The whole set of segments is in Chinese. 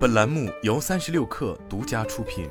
本栏目由三十六氪独家出品。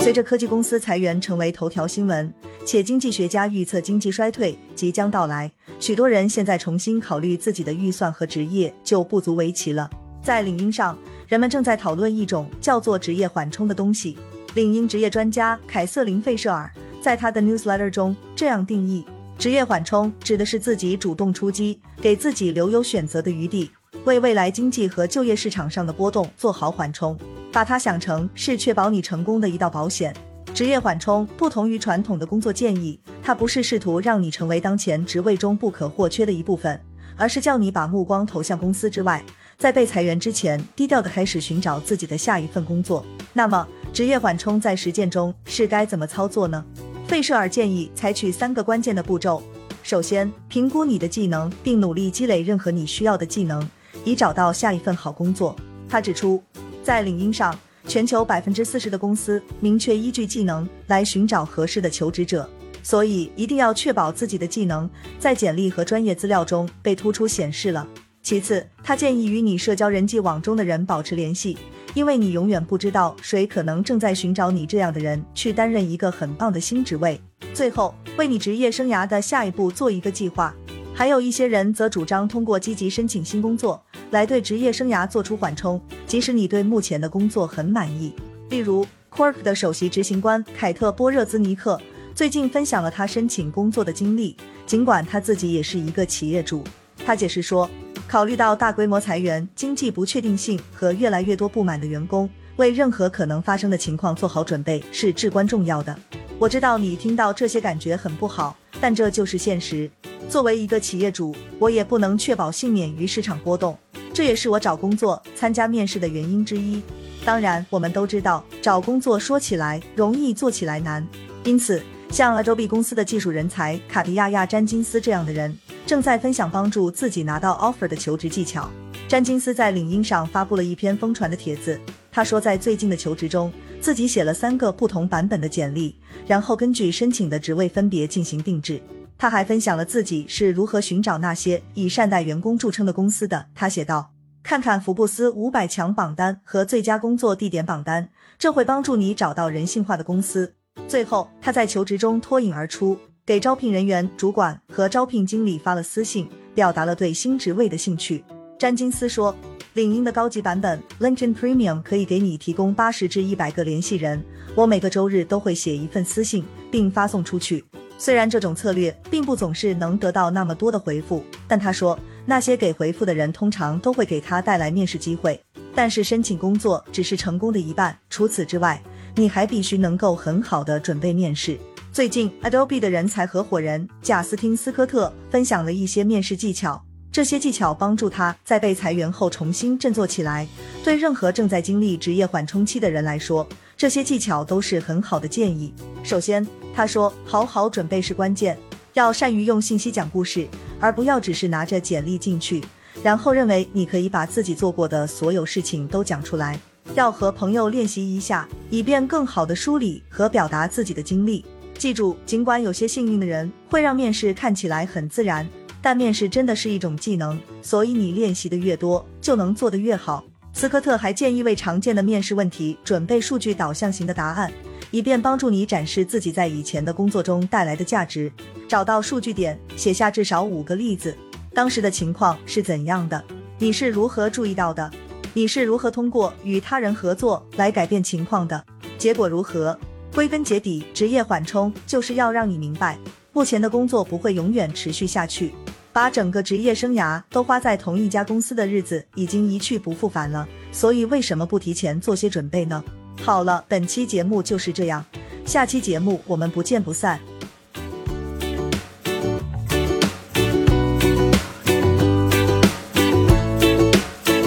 随着科技公司裁员成为头条新闻，且经济学家预测经济衰退即将到来，许多人现在重新考虑自己的预算和职业就不足为奇了。在领英上，人们正在讨论一种叫做职业缓冲的东西。领英职业专家凯瑟琳费舍尔在他的 newsletter 中这样定义。职业缓冲指的是自己主动出击，给自己留有选择的余地，为未来经济和就业市场上的波动做好缓冲。把它想成是确保你成功的一道保险。职业缓冲不同于传统的工作建议，它不是试图让你成为当前职位中不可或缺的一部分，而是叫你把目光投向公司之外，在被裁员之前，低调的开始寻找自己的下一份工作。那么，职业缓冲在实践中是该怎么操作呢？费舍尔建议采取三个关键的步骤：首先，评估你的技能，并努力积累任何你需要的技能，以找到下一份好工作。他指出，在领英上，全球百分之四十的公司明确依据技能来寻找合适的求职者，所以一定要确保自己的技能在简历和专业资料中被突出显示了。其次，他建议与你社交人际网中的人保持联系。因为你永远不知道谁可能正在寻找你这样的人去担任一个很棒的新职位。最后，为你职业生涯的下一步做一个计划。还有一些人则主张通过积极申请新工作来对职业生涯做出缓冲，即使你对目前的工作很满意。例如，Quark 的首席执行官凯特波热兹尼克最近分享了他申请工作的经历，尽管他自己也是一个企业主。他解释说。考虑到大规模裁员、经济不确定性和越来越多不满的员工，为任何可能发生的情况做好准备是至关重要的。我知道你听到这些感觉很不好，但这就是现实。作为一个企业主，我也不能确保幸免于市场波动，这也是我找工作、参加面试的原因之一。当然，我们都知道找工作说起来容易，做起来难。因此，像 Adobe 公司的技术人才卡迪亚亚詹金斯这样的人。正在分享帮助自己拿到 offer 的求职技巧。詹金斯在领英上发布了一篇疯传的帖子。他说，在最近的求职中，自己写了三个不同版本的简历，然后根据申请的职位分别进行定制。他还分享了自己是如何寻找那些以善待员工著称的公司的。他写道：“看看福布斯五百强榜单和最佳工作地点榜单，这会帮助你找到人性化的公司。”最后，他在求职中脱颖而出。给招聘人员、主管和招聘经理发了私信，表达了对新职位的兴趣。詹金斯说：“领英的高级版本 LinkedIn Premium 可以给你提供八十至一百个联系人。我每个周日都会写一份私信，并发送出去。虽然这种策略并不总是能得到那么多的回复，但他说那些给回复的人通常都会给他带来面试机会。但是申请工作只是成功的一半，除此之外，你还必须能够很好的准备面试。”最近，Adobe 的人才合伙人贾斯汀·斯科特分享了一些面试技巧，这些技巧帮助他在被裁员后重新振作起来。对任何正在经历职业缓冲期的人来说，这些技巧都是很好的建议。首先，他说，好好准备是关键，要善于用信息讲故事，而不要只是拿着简历进去，然后认为你可以把自己做过的所有事情都讲出来。要和朋友练习一下，以便更好的梳理和表达自己的经历。记住，尽管有些幸运的人会让面试看起来很自然，但面试真的是一种技能，所以你练习的越多，就能做得越好。斯科特还建议为常见的面试问题准备数据导向型的答案，以便帮助你展示自己在以前的工作中带来的价值。找到数据点，写下至少五个例子，当时的情况是怎样的？你是如何注意到的？你是如何通过与他人合作来改变情况的？结果如何？归根结底，职业缓冲就是要让你明白，目前的工作不会永远持续下去。把整个职业生涯都花在同一家公司的日子已经一去不复返了，所以为什么不提前做些准备呢？好了，本期节目就是这样，下期节目我们不见不散。